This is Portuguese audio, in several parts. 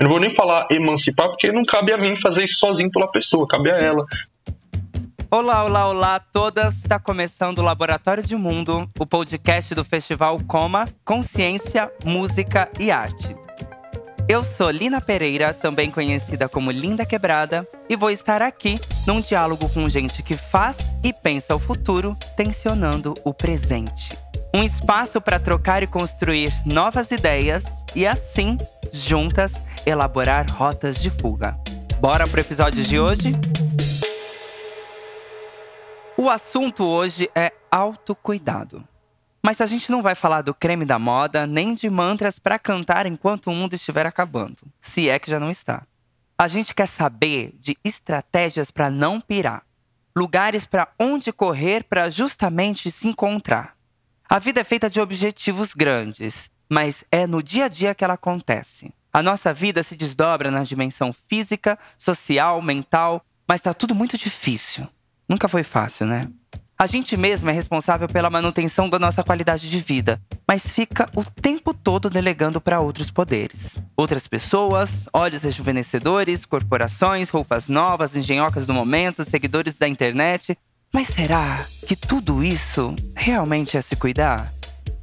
Eu não vou nem falar emancipar, porque não cabe a mim fazer isso sozinho pela pessoa, cabe a ela. Olá, olá, olá todas! Está começando o Laboratório de Mundo, o podcast do Festival Coma, Consciência, Música e Arte. Eu sou Lina Pereira, também conhecida como Linda Quebrada, e vou estar aqui num diálogo com gente que faz e pensa o futuro, tensionando o presente. Um espaço para trocar e construir novas ideias e, assim, juntas, elaborar rotas de fuga. Bora pro episódio de hoje? O assunto hoje é autocuidado. Mas a gente não vai falar do creme da moda, nem de mantras para cantar enquanto o mundo estiver acabando, se é que já não está. A gente quer saber de estratégias para não pirar, lugares para onde correr para justamente se encontrar. A vida é feita de objetivos grandes, mas é no dia a dia que ela acontece. A nossa vida se desdobra na dimensão física, social, mental, mas está tudo muito difícil. Nunca foi fácil, né? A gente mesmo é responsável pela manutenção da nossa qualidade de vida, mas fica o tempo todo delegando para outros poderes. Outras pessoas, olhos rejuvenescedores, corporações, roupas novas, engenhocas do momento, seguidores da internet. Mas será que tudo isso realmente é se cuidar?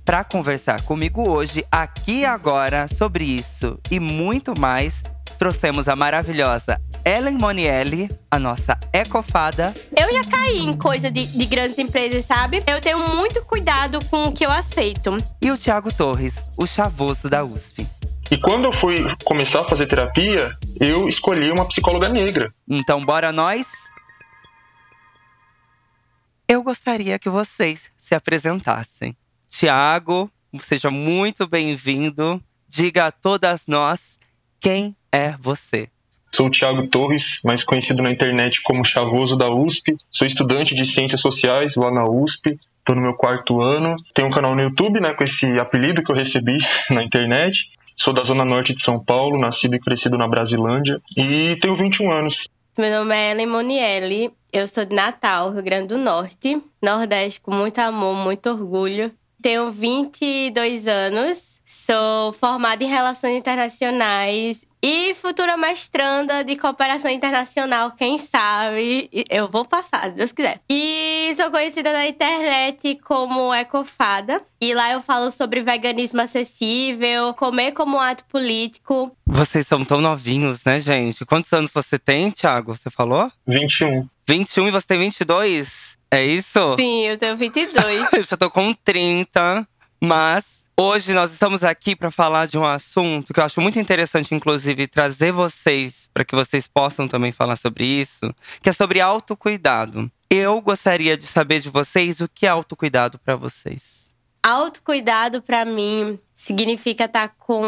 Para conversar comigo hoje, aqui e agora, sobre isso e muito mais, trouxemos a maravilhosa Ellen Monielli, a nossa ecofada. Eu já caí em coisa de, de, grandes empresas, sabe? Eu tenho muito cuidado com o que eu aceito. E o Thiago Torres, o chavoso da USP. E quando eu fui começar a fazer terapia, eu escolhi uma psicóloga negra. Então, bora nós? Eu gostaria que vocês se apresentassem. Tiago, seja muito bem-vindo. Diga a todas nós quem é você. Sou o Thiago Torres, mais conhecido na internet como Chavoso da USP. Sou estudante de Ciências Sociais lá na USP. Estou no meu quarto ano. Tenho um canal no YouTube, né, com esse apelido que eu recebi na internet. Sou da Zona Norte de São Paulo, nascido e crescido na Brasilândia. E tenho 21 anos. Meu nome é Ellen Monielli. Eu sou de Natal, Rio Grande do Norte. Nordeste com muito amor, muito orgulho. Tenho 22 anos. Sou formada em Relações Internacionais e futura mestranda de cooperação internacional, quem sabe? Eu vou passar, se Deus quiser. E sou conhecida na internet como Ecofada. E lá eu falo sobre veganismo acessível, comer como ato político. Vocês são tão novinhos, né, gente? Quantos anos você tem, Thiago? Você falou? 21. 21 e você tem 22? É isso? Sim, eu tenho 22. eu já tô com 30, mas Hoje nós estamos aqui para falar de um assunto que eu acho muito interessante, inclusive, trazer vocês para que vocês possam também falar sobre isso, que é sobre autocuidado. Eu gostaria de saber de vocês o que é autocuidado para vocês. Autocuidado para mim significa estar tá com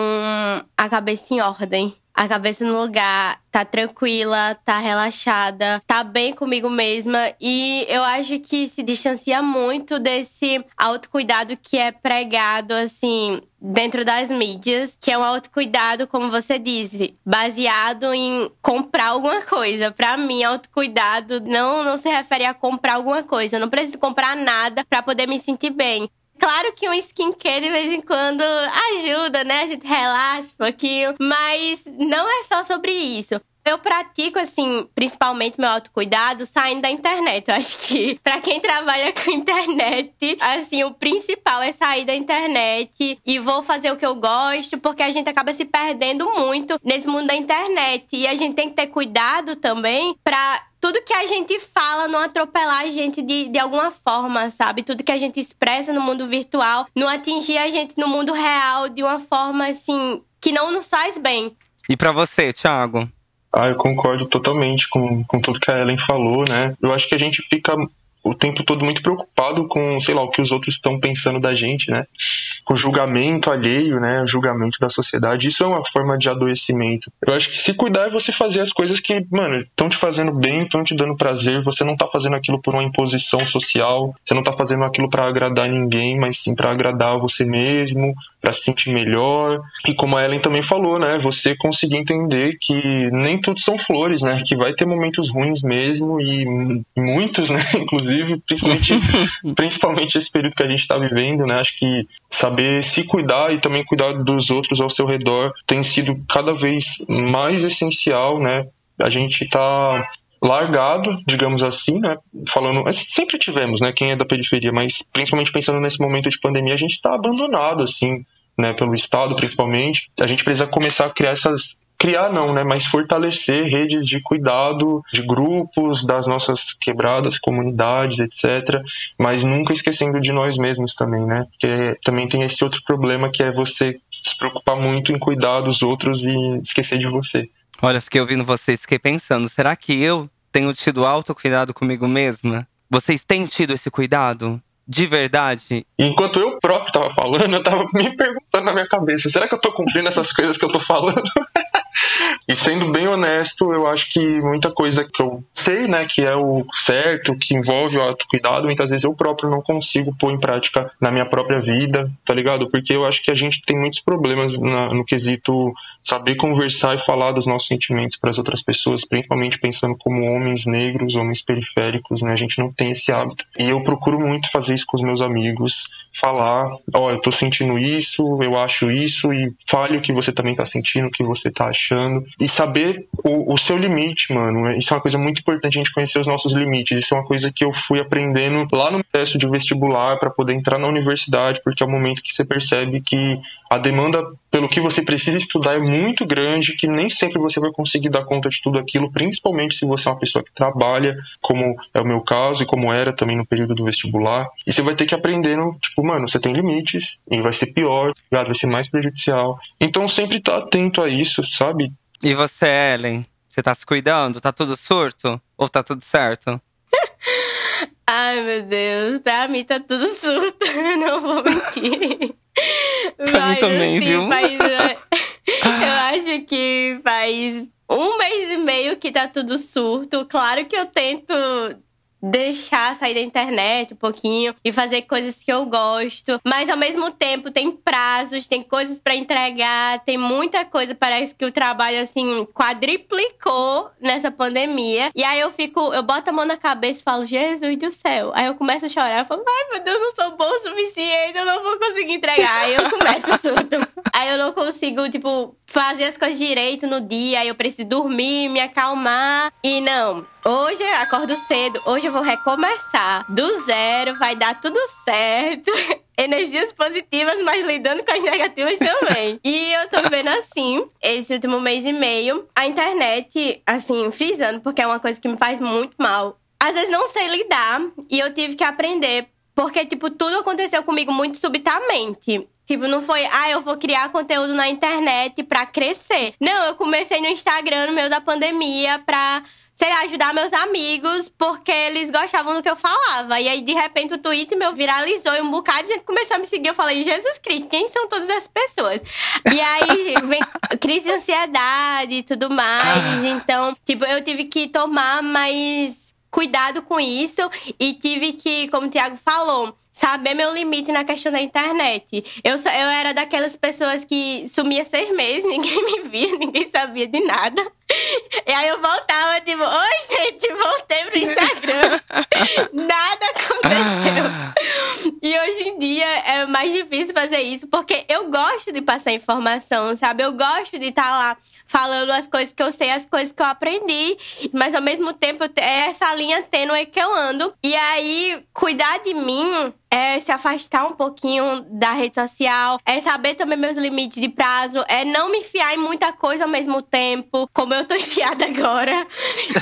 a cabeça em ordem a cabeça no lugar, tá tranquila, tá relaxada, tá bem comigo mesma. E eu acho que se distancia muito desse autocuidado que é pregado, assim, dentro das mídias, que é um autocuidado, como você disse, baseado em comprar alguma coisa. Para mim, autocuidado não não se refere a comprar alguma coisa. Eu não preciso comprar nada para poder me sentir bem. Claro que um skincare de vez em quando ajuda, né? A gente relaxa um pouquinho. Mas não é só sobre isso. Eu pratico, assim, principalmente meu autocuidado saindo da internet. Eu acho que para quem trabalha com internet, assim, o principal é sair da internet e vou fazer o que eu gosto, porque a gente acaba se perdendo muito nesse mundo da internet. E a gente tem que ter cuidado também para tudo que a gente fala não atropelar a gente de, de alguma forma, sabe? Tudo que a gente expressa no mundo virtual não atingir a gente no mundo real de uma forma, assim, que não nos faz bem. E para você, Thiago? Ah, eu concordo totalmente com, com tudo que a Ellen falou, né? Eu acho que a gente fica o tempo todo muito preocupado com, sei lá, o que os outros estão pensando da gente, né? Com o julgamento alheio, né? O julgamento da sociedade. Isso é uma forma de adoecimento. Eu acho que se cuidar é você fazer as coisas que, mano, estão te fazendo bem, estão te dando prazer. Você não tá fazendo aquilo por uma imposição social. Você não tá fazendo aquilo para agradar ninguém, mas sim para agradar você mesmo, para se sentir melhor. E como a Ellen também falou, né? Você conseguir entender que nem tudo são flores, né? Que vai ter momentos ruins mesmo e muitos, né? Inclusive inclusive, principalmente, principalmente esse período que a gente está vivendo, né? Acho que saber se cuidar e também cuidar dos outros ao seu redor tem sido cada vez mais essencial, né? A gente está largado, digamos assim, né? Falando, sempre tivemos, né? Quem é da periferia, mas principalmente pensando nesse momento de pandemia, a gente está abandonado, assim, né? Pelo Estado, principalmente. A gente precisa começar a criar essas criar não, né, mas fortalecer redes de cuidado de grupos, das nossas quebradas, comunidades, etc, mas nunca esquecendo de nós mesmos também, né? Porque também tem esse outro problema que é você se preocupar muito em cuidar dos outros e esquecer de você. Olha, fiquei ouvindo vocês, fiquei pensando, será que eu tenho tido autocuidado comigo mesma? Vocês têm tido esse cuidado? De verdade? Enquanto eu próprio tava falando, eu tava me perguntando na minha cabeça: será que eu tô cumprindo essas coisas que eu tô falando? E sendo bem honesto, eu acho que muita coisa que eu sei, né, que é o certo, que envolve o autocuidado, muitas vezes eu próprio não consigo pôr em prática na minha própria vida, tá ligado? Porque eu acho que a gente tem muitos problemas na, no quesito saber conversar e falar dos nossos sentimentos para as outras pessoas, principalmente pensando como homens negros, homens periféricos, né? A gente não tem esse hábito. E eu procuro muito fazer isso com os meus amigos, falar, ó, oh, eu tô sentindo isso, eu acho isso, e fale o que você também tá sentindo, o que você tá achando. E saber o, o seu limite, mano. Né? Isso é uma coisa muito importante, a gente conhecer os nossos limites. Isso é uma coisa que eu fui aprendendo lá no processo de vestibular para poder entrar na universidade, porque é o momento que você percebe que a demanda pelo que você precisa estudar é muito grande, que nem sempre você vai conseguir dar conta de tudo aquilo, principalmente se você é uma pessoa que trabalha, como é o meu caso e como era também no período do vestibular. E você vai ter que aprender, tipo, mano, você tem limites e vai ser pior, vai ser mais prejudicial. Então sempre tá atento a isso, sabe? E você, Ellen? Você tá se cuidando? Tá tudo surto? Ou tá tudo certo? Ai, meu Deus. Pra mim tá tudo surto. Não vou mentir. pra Mas, mim também, assim, viu? Faz, eu acho que faz um mês e meio que tá tudo surto. Claro que eu tento deixar sair da internet um pouquinho e fazer coisas que eu gosto, mas ao mesmo tempo tem prazos, tem coisas para entregar, tem muita coisa, parece que o trabalho assim quadriplicou nessa pandemia. E aí eu fico, eu boto a mão na cabeça e falo: "Jesus do céu". Aí eu começo a chorar, eu falo: "Ai, meu Deus, eu não sou bom o suficiente, eu não vou conseguir entregar". Aí eu começo tudo. aí eu não consigo, tipo, fazer as coisas direito no dia, eu preciso dormir, me acalmar. E não, Hoje eu acordo cedo, hoje eu vou recomeçar do zero, vai dar tudo certo. Energias positivas, mas lidando com as negativas também. e eu tô vendo assim, esse último mês e meio, a internet, assim, frisando, porque é uma coisa que me faz muito mal. Às vezes não sei lidar e eu tive que aprender, porque, tipo, tudo aconteceu comigo muito subitamente. Tipo, não foi, ah, eu vou criar conteúdo na internet pra crescer. Não, eu comecei no Instagram no meio da pandemia pra sei lá, ajudar meus amigos, porque eles gostavam do que eu falava. E aí, de repente, o tweet meu viralizou e um bocado de gente começou a me seguir. Eu falei, Jesus Cristo, quem são todas essas pessoas? E aí, vem crise de ansiedade e tudo mais. Então, tipo, eu tive que tomar mais cuidado com isso e tive que, como o Thiago falou, saber meu limite na questão da internet. Eu, eu era daquelas pessoas que sumia seis meses, ninguém me via, ninguém sabia de nada. E aí eu voltava, tipo, oi, gente, voltei pro Instagram. Nada aconteceu. E hoje em dia é mais difícil fazer isso, porque eu gosto de passar informação, sabe? Eu gosto de estar tá lá falando as coisas que eu sei, as coisas que eu aprendi, mas ao mesmo tempo é essa linha tênue que eu ando. E aí, cuidar de mim é se afastar um pouquinho da rede social, é saber também meus limites de prazo, é não me enfiar em muita coisa ao mesmo tempo, como eu tô enfiada agora.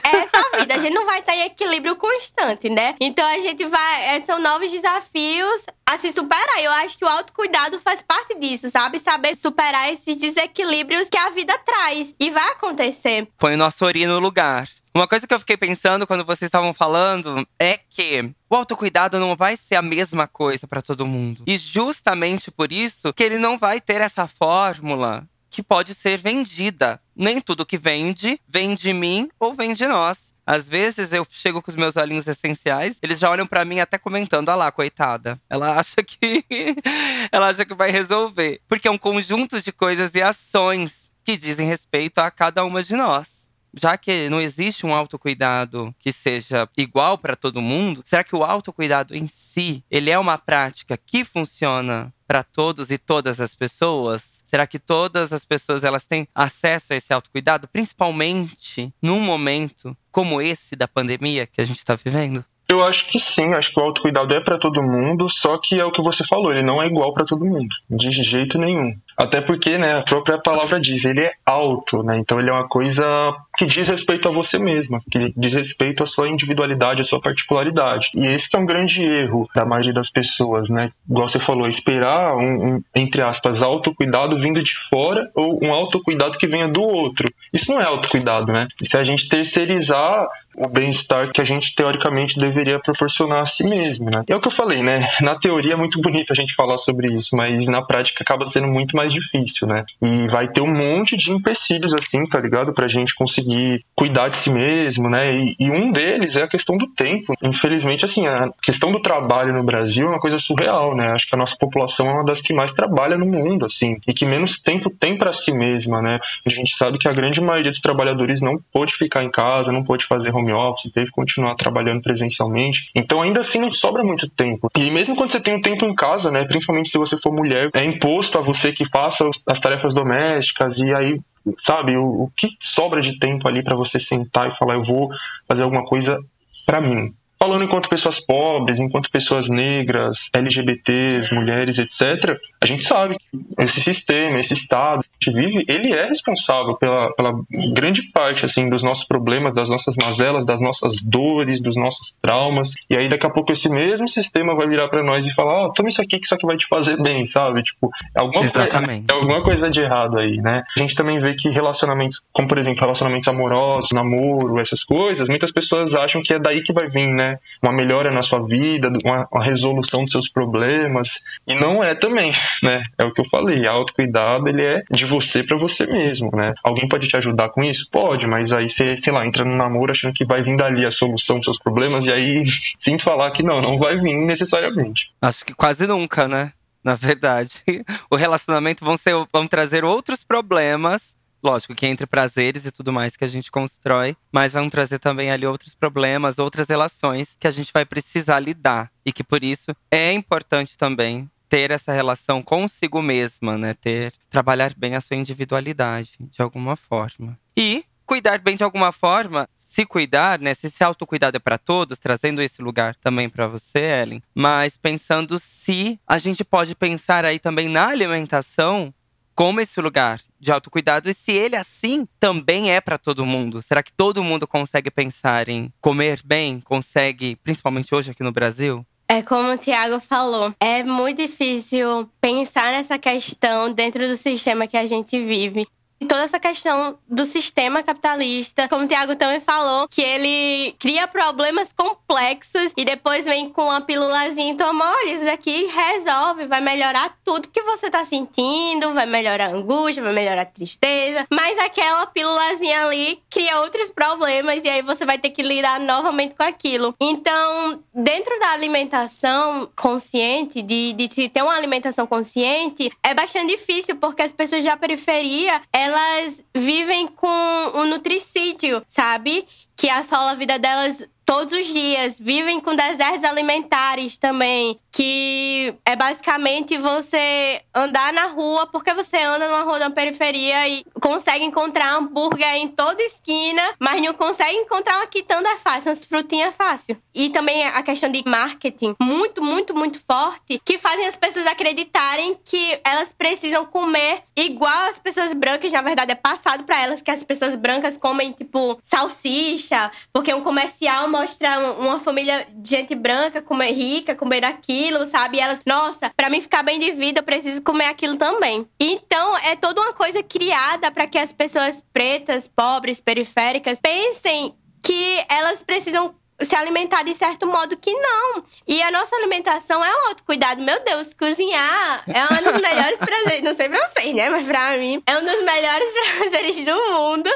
É essa vida, a gente não vai estar em equilíbrio constante, né? Então a gente vai. É, são novos desafios a se superar. Eu acho que o autocuidado faz parte disso, sabe? Saber superar esses desequilíbrios que a vida traz. E vai acontecer. Põe o nosso ori no lugar. Uma coisa que eu fiquei pensando quando vocês estavam falando é que o autocuidado não vai ser a mesma coisa para todo mundo. E justamente por isso que ele não vai ter essa fórmula que pode ser vendida. Nem tudo que vende, vem de mim ou vem de nós. Às vezes eu chego com os meus olhinhos essenciais, eles já olham para mim até comentando: "Ah lá, coitada. Ela acha que ela acha que vai resolver". Porque é um conjunto de coisas e ações que dizem respeito a cada uma de nós. Já que não existe um autocuidado que seja igual para todo mundo, será que o autocuidado em si, ele é uma prática que funciona para todos e todas as pessoas? Será que todas as pessoas elas têm acesso a esse autocuidado, principalmente num momento como esse da pandemia que a gente está vivendo? Eu acho que sim, acho que o autocuidado é para todo mundo, só que é o que você falou, ele não é igual para todo mundo, de jeito nenhum. Até porque, né, a própria palavra diz, ele é alto, né? Então ele é uma coisa que diz respeito a você mesma, que diz respeito à sua individualidade, à sua particularidade. E esse é um grande erro da maioria das pessoas, né? Igual você falou, esperar um, um entre aspas, autocuidado vindo de fora ou um autocuidado que venha do outro. Isso não é autocuidado, né? Se a gente terceirizar o bem-estar que a gente teoricamente deveria proporcionar a si mesmo, né? É o que eu falei, né? Na teoria é muito bonito a gente falar sobre isso, mas na prática acaba sendo muito mais difícil, né? E vai ter um monte de empecilhos assim, tá ligado? Pra gente conseguir cuidar de si mesmo, né? E, e um deles é a questão do tempo. Infelizmente, assim, a questão do trabalho no Brasil é uma coisa surreal, né? Acho que a nossa população é uma das que mais trabalha no mundo, assim, e que menos tempo tem para si mesma, né? A gente sabe que a grande maioria dos trabalhadores não pôde ficar em casa, não pôde fazer home office, teve que continuar trabalhando presencialmente. Então, ainda assim, não sobra muito tempo. E mesmo quando você tem um tempo em casa, né, principalmente se você for mulher, é imposto a você que faça as tarefas domésticas e aí sabe o, o que sobra de tempo ali para você sentar e falar eu vou fazer alguma coisa para mim falando enquanto pessoas pobres, enquanto pessoas negras, LGBTs, mulheres, etc., a gente sabe que esse sistema, esse Estado que a gente vive, ele é responsável pela, pela grande parte assim dos nossos problemas, das nossas mazelas, das nossas dores, dos nossos traumas. E aí daqui a pouco esse mesmo sistema vai virar para nós e falar: "Ó, oh, toma isso aqui que isso aqui vai te fazer bem", sabe? Tipo, é alguma Exatamente. coisa, é alguma coisa de errado aí, né? A gente também vê que relacionamentos, como por exemplo, relacionamentos amorosos, namoro, essas coisas, muitas pessoas acham que é daí que vai vir, né? Uma melhora na sua vida, uma, uma resolução dos seus problemas. E não é também, né? É o que eu falei, autocuidado, ele é de você para você mesmo, né? Alguém pode te ajudar com isso? Pode, mas aí você, sei lá, entra no namoro achando que vai vir dali a solução dos seus problemas e aí sinto falar que não, não vai vir necessariamente. Acho que quase nunca, né? Na verdade, o relacionamento vão ser vão trazer outros problemas lógico que entre prazeres e tudo mais que a gente constrói, mas vão trazer também ali outros problemas, outras relações que a gente vai precisar lidar e que por isso é importante também ter essa relação consigo mesma, né? Ter trabalhar bem a sua individualidade de alguma forma. E cuidar bem de alguma forma, se cuidar, né? Se esse autocuidado é para todos, trazendo esse lugar também para você, Ellen, mas pensando se a gente pode pensar aí também na alimentação como esse lugar de autocuidado e se ele assim também é para todo mundo. Será que todo mundo consegue pensar em comer bem, consegue, principalmente hoje aqui no Brasil? É como o Tiago falou, é muito difícil pensar nessa questão dentro do sistema que a gente vive. E toda essa questão do sistema capitalista, como o Tiago também falou, que ele cria problemas complexos e depois vem com uma pílulazinha e toma, olha, isso aqui resolve, vai melhorar tudo que você tá sentindo, vai melhorar a angústia, vai melhorar a tristeza. Mas aquela pílulazinha ali cria outros problemas e aí você vai ter que lidar novamente com aquilo. Então, dentro da alimentação consciente, de, de ter uma alimentação consciente, é bastante difícil porque as pessoas da periferia, elas vivem com o nutricídio, sabe? Que assola a vida delas todos os dias, vivem com desertos alimentares também, que é basicamente você andar na rua, porque você anda numa rua da periferia e consegue encontrar hambúrguer em toda esquina, mas não consegue encontrar uma quitanda fácil, umas frutinhas fácil. E também a questão de marketing muito, muito, muito forte, que fazem as pessoas acreditarem que elas precisam comer igual as pessoas brancas, na verdade é passado para elas que as pessoas brancas comem tipo salsicha, porque um comercial mostra uma família de gente branca comer rica, comer aquilo, sabe? E elas, nossa, para mim ficar bem de vida, eu preciso comer aquilo também. Então, é toda uma coisa criada para que as pessoas pretas, pobres, periféricas pensem que elas precisam se alimentar de certo modo que não. E a nossa alimentação é um autocuidado. Meu Deus, cozinhar é um dos melhores prazeres. Não sei pra vocês, né? Mas pra mim é um dos melhores prazeres do mundo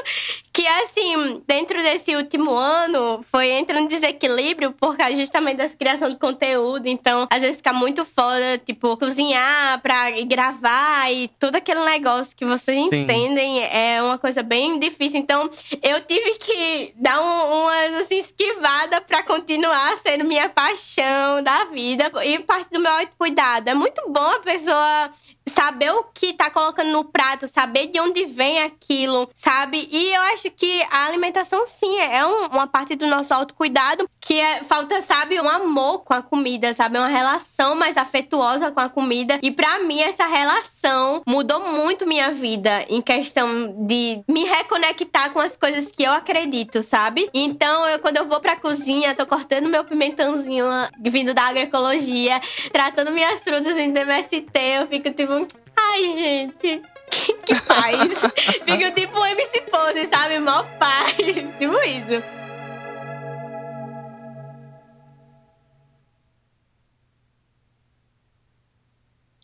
que assim, dentro desse último ano, foi entrando em desequilíbrio por causa justamente dessa criação de conteúdo. Então, às vezes fica muito foda, tipo, cozinhar pra gravar e todo aquele negócio que vocês Sim. entendem é uma coisa bem difícil. Então, eu tive que dar um, umas assim, esquivada pra continuar sendo minha paixão da vida e parte do meu autocuidado. É muito bom a pessoa saber o que tá colocando no prato, saber de onde vem aquilo, sabe? E eu acho que a alimentação, sim, é um, uma parte do nosso autocuidado que é, falta, sabe, um amor com a comida, sabe? Uma relação mais afetuosa com a comida. E para mim, essa relação mudou muito minha vida em questão de me reconectar com as coisas que eu acredito, sabe? Então, eu, quando eu vou pra cozinha, tô cortando meu pimentãozinho vindo da agroecologia, tratando minhas frutas em DMST, eu fico tipo Ai, gente. Que, que paz. Fica tipo MC Pose, sabe? Mó paz. Tipo isso.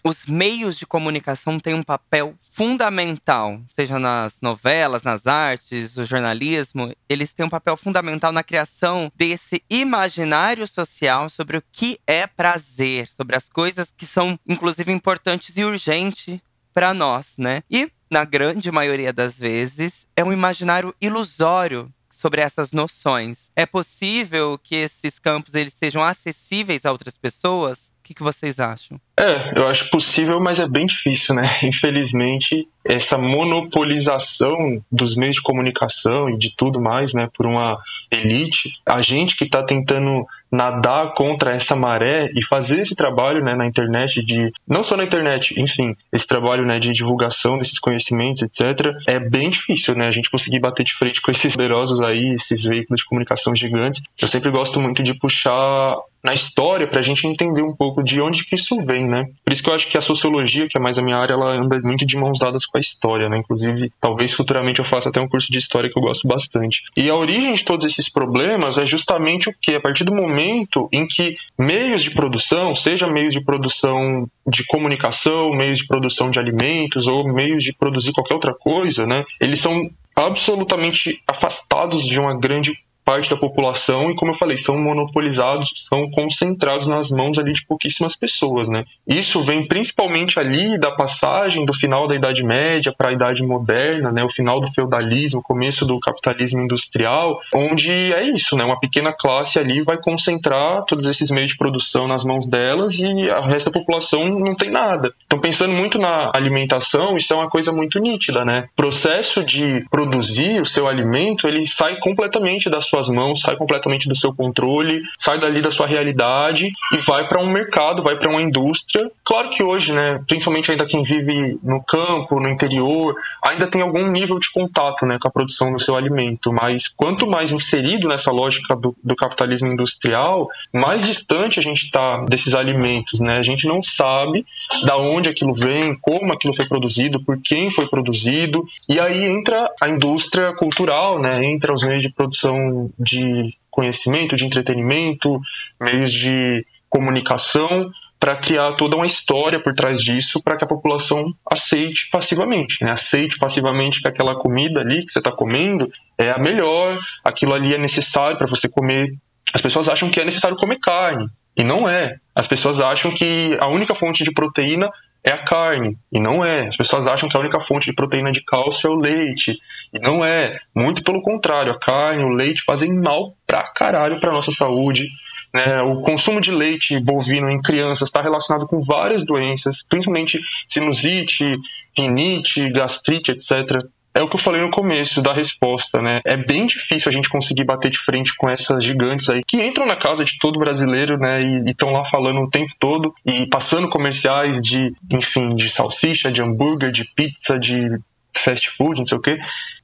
Os meios de comunicação têm um papel fundamental, seja nas novelas, nas artes, o jornalismo, eles têm um papel fundamental na criação desse imaginário social sobre o que é prazer, sobre as coisas que são, inclusive, importantes e urgentes para nós, né? E, na grande maioria das vezes, é um imaginário ilusório sobre essas noções. É possível que esses campos eles sejam acessíveis a outras pessoas? Que, que vocês acham? É, eu acho possível, mas é bem difícil, né? Infelizmente, essa monopolização dos meios de comunicação e de tudo mais, né, por uma elite, a gente que está tentando nadar contra essa maré e fazer esse trabalho né, na internet de não só na internet, enfim, esse trabalho né, de divulgação desses conhecimentos, etc. É bem difícil, né? A gente conseguir bater de frente com esses poderosos aí, esses veículos de comunicação gigantes. Eu sempre gosto muito de puxar na história para a gente entender um pouco de onde que isso vem, né? Por isso que eu acho que a sociologia, que é mais a minha área, ela anda muito de mãos dadas com a história, né? Inclusive, talvez futuramente eu faça até um curso de história que eu gosto bastante. E a origem de todos esses problemas é justamente o que? A partir do momento em que meios de produção, seja meios de produção de comunicação, meios de produção de alimentos ou meios de produzir qualquer outra coisa, né? Eles são absolutamente afastados de uma grande parte da população e, como eu falei, são monopolizados, são concentrados nas mãos ali de pouquíssimas pessoas, né? Isso vem principalmente ali da passagem do final da Idade Média para a Idade Moderna, né? O final do feudalismo, começo do capitalismo industrial, onde é isso, né? Uma pequena classe ali vai concentrar todos esses meios de produção nas mãos delas e a resto da população não tem nada. Então, pensando muito na alimentação, isso é uma coisa muito nítida, né? O processo de produzir o seu alimento, ele sai completamente da sua suas mãos, sai completamente do seu controle, sai dali da sua realidade e vai para um mercado, vai para uma indústria. Claro que hoje, né, principalmente ainda quem vive no campo, no interior, ainda tem algum nível de contato, né, com a produção do seu alimento, mas quanto mais inserido nessa lógica do, do capitalismo industrial, mais distante a gente está desses alimentos, né? A gente não sabe da onde aquilo vem, como aquilo foi produzido, por quem foi produzido, e aí entra a indústria cultural, né? Entra os meios de produção de conhecimento, de entretenimento, meios de comunicação, para criar toda uma história por trás disso, para que a população aceite passivamente, né? aceite passivamente que aquela comida ali que você está comendo é a melhor, aquilo ali é necessário para você comer. As pessoas acham que é necessário comer carne, e não é. As pessoas acham que a única fonte de proteína é a carne, e não é. As pessoas acham que a única fonte de proteína de cálcio é o leite, e não é. Muito pelo contrário, a carne, o leite fazem mal pra caralho pra nossa saúde. Né? O consumo de leite bovino em crianças está relacionado com várias doenças, principalmente sinusite, rinite, gastrite, etc é o que eu falei no começo da resposta, né? É bem difícil a gente conseguir bater de frente com essas gigantes aí que entram na casa de todo brasileiro, né? E estão lá falando o tempo todo e passando comerciais de, enfim, de salsicha, de hambúrguer, de pizza, de fast food, não sei o quê.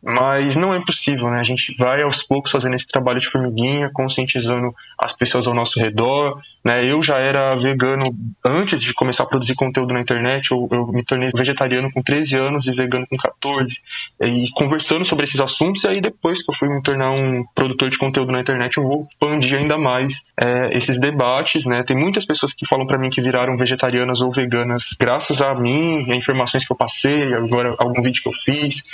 Mas não é impossível, né? A gente vai aos poucos fazendo esse trabalho de formiguinha, conscientizando as pessoas ao nosso redor, né? Eu já era vegano antes de começar a produzir conteúdo na internet, eu, eu me tornei vegetariano com 13 anos e vegano com 14. E conversando sobre esses assuntos, e aí depois que eu fui me tornar um produtor de conteúdo na internet, eu vou expandir ainda mais é, esses debates, né? Tem muitas pessoas que falam para mim que viraram vegetarianas ou veganas graças a mim, a informações que eu passei, agora algum vídeo que eu fiz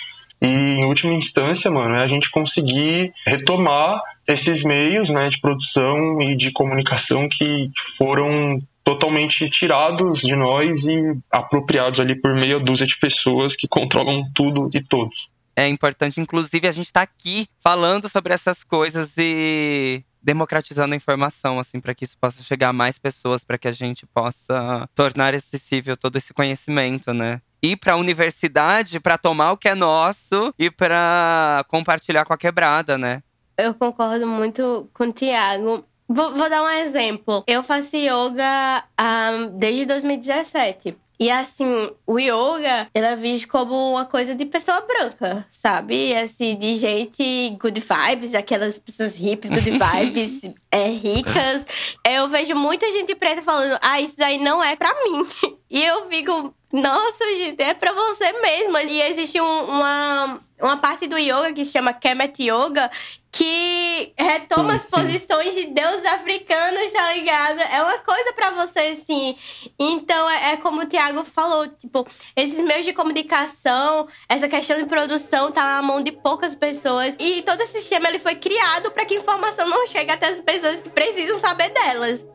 E em última instância, mano, é a gente conseguir retomar esses meios, né, de produção e de comunicação que foram totalmente tirados de nós e apropriados ali por meia dúzia de pessoas que controlam tudo e todos. É importante, inclusive, a gente estar tá aqui falando sobre essas coisas e democratizando a informação, assim, para que isso possa chegar a mais pessoas, para que a gente possa tornar acessível todo esse conhecimento, né? Ir para a universidade para tomar o que é nosso e para compartilhar com a quebrada, né? Eu concordo muito com o Tiago. Vou, vou, dar um exemplo. Eu faço yoga um, desde 2017. E assim, o yoga, ele é visto como uma coisa de pessoa branca, sabe? Assim, de gente good vibes, aquelas pessoas hips, good vibes, é, ricas. Eu vejo muita gente preta falando, ah, isso daí não é pra mim. E eu fico, nossa, gente, é pra você mesma. E existe um, uma, uma parte do yoga que se chama Kemet Yoga, que retoma sim, as posições de deuses africanos, tá ligado? É uma coisa para você, sim. Então, é, é, como o Tiago falou, tipo, esses meios de comunicação, essa questão de produção tá na mão de poucas pessoas. E todo esse sistema ele foi criado para que a informação não chegue até as pessoas que precisam saber delas.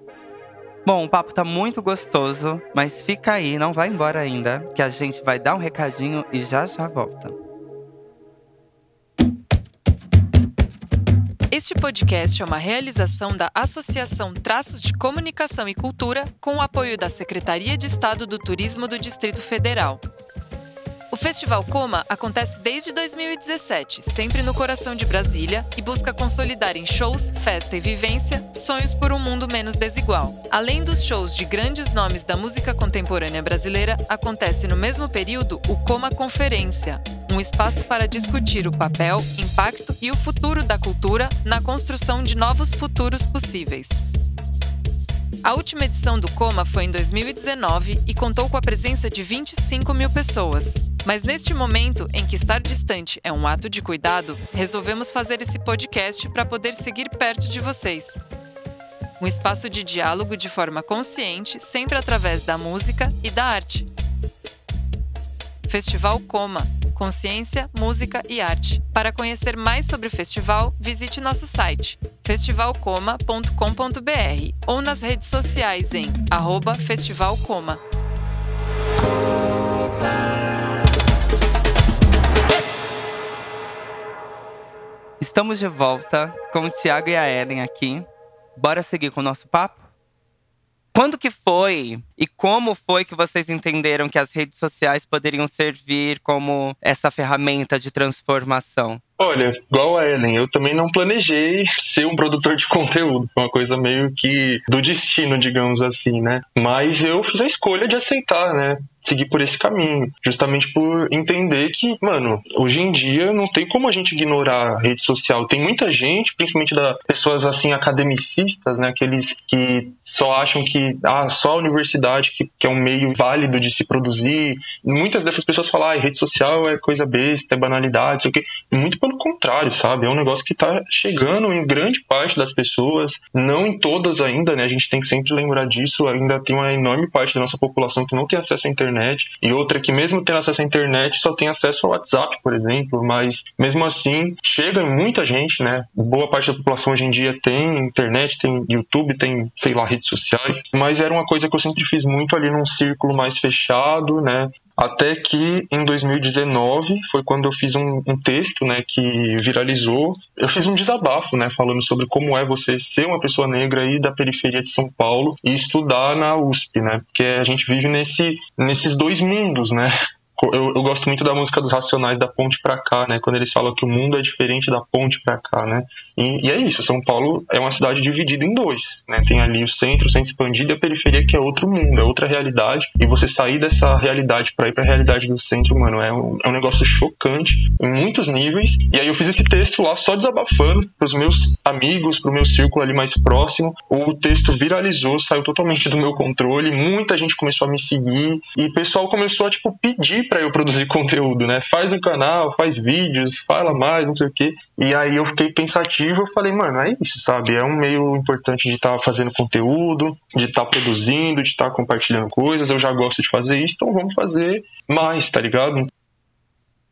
Bom, o papo tá muito gostoso, mas fica aí, não vai embora ainda, que a gente vai dar um recadinho e já já volta. Este podcast é uma realização da Associação Traços de Comunicação e Cultura, com o apoio da Secretaria de Estado do Turismo do Distrito Federal. O Festival Coma acontece desde 2017, sempre no coração de Brasília, e busca consolidar em shows, festa e vivência sonhos por um mundo menos desigual. Além dos shows de grandes nomes da música contemporânea brasileira, acontece no mesmo período o Coma Conferência, um espaço para discutir o papel, impacto e o futuro da cultura na construção de novos futuros possíveis. A última edição do Coma foi em 2019 e contou com a presença de 25 mil pessoas. Mas neste momento, em que estar distante é um ato de cuidado, resolvemos fazer esse podcast para poder seguir perto de vocês. Um espaço de diálogo de forma consciente, sempre através da música e da arte. Festival Coma Consciência, Música e Arte. Para conhecer mais sobre o festival, visite nosso site festivalcoma.com.br ou nas redes sociais em festivalcoma. Estamos de volta com o Thiago e a Ellen aqui. Bora seguir com o nosso papo? Quando que foi e como foi que vocês entenderam que as redes sociais poderiam servir como essa ferramenta de transformação? Olha, igual a Ellen, eu também não planejei ser um produtor de conteúdo. Uma coisa meio que do destino, digamos assim, né? Mas eu fiz a escolha de aceitar, né? seguir por esse caminho, justamente por entender que, mano, hoje em dia não tem como a gente ignorar a rede social. Tem muita gente, principalmente da pessoas assim academicistas, né, aqueles que só acham que ah, só a universidade que, que é um meio válido de se produzir. Muitas dessas pessoas falam, ah, rede social é coisa besta, é banalidade, sei o quê. Muito pelo contrário, sabe? É um negócio que tá chegando em grande parte das pessoas, não em todas ainda, né? A gente tem que sempre lembrar disso. Ainda tem uma enorme parte da nossa população que não tem acesso à internet internet, e outra que, mesmo tendo acesso à internet, só tem acesso ao WhatsApp, por exemplo, mas mesmo assim chega muita gente, né? Boa parte da população hoje em dia tem internet, tem YouTube, tem, sei lá, redes sociais, mas era uma coisa que eu sempre fiz muito ali num círculo mais fechado, né? Até que em 2019 foi quando eu fiz um, um, texto, né, que viralizou. Eu fiz um desabafo, né, falando sobre como é você ser uma pessoa negra aí da periferia de São Paulo e estudar na USP, né? Porque a gente vive nesse, nesses dois mundos, né? Eu, eu, gosto muito da música dos Racionais da Ponte para cá, né? Quando eles falam que o mundo é diferente da ponte para cá, né? E, e, é isso. São Paulo é uma cidade dividida em dois, né? Tem ali o centro, o centro expandido e a periferia que é outro mundo, é outra realidade. E você sair dessa realidade para ir para a realidade do centro, mano, é um, é um negócio chocante em muitos níveis. E aí eu fiz esse texto lá só desabafando para os meus amigos, para o meu círculo ali mais próximo. O texto viralizou, saiu totalmente do meu controle. Muita gente começou a me seguir e o pessoal começou a tipo pedir para eu produzir conteúdo, né? Faz um canal, faz vídeos, fala mais, não sei o quê. E aí eu fiquei pensativo, eu falei, mano, é isso, sabe? É um meio importante de estar tá fazendo conteúdo, de estar tá produzindo, de estar tá compartilhando coisas. Eu já gosto de fazer isso, então vamos fazer mais, tá ligado?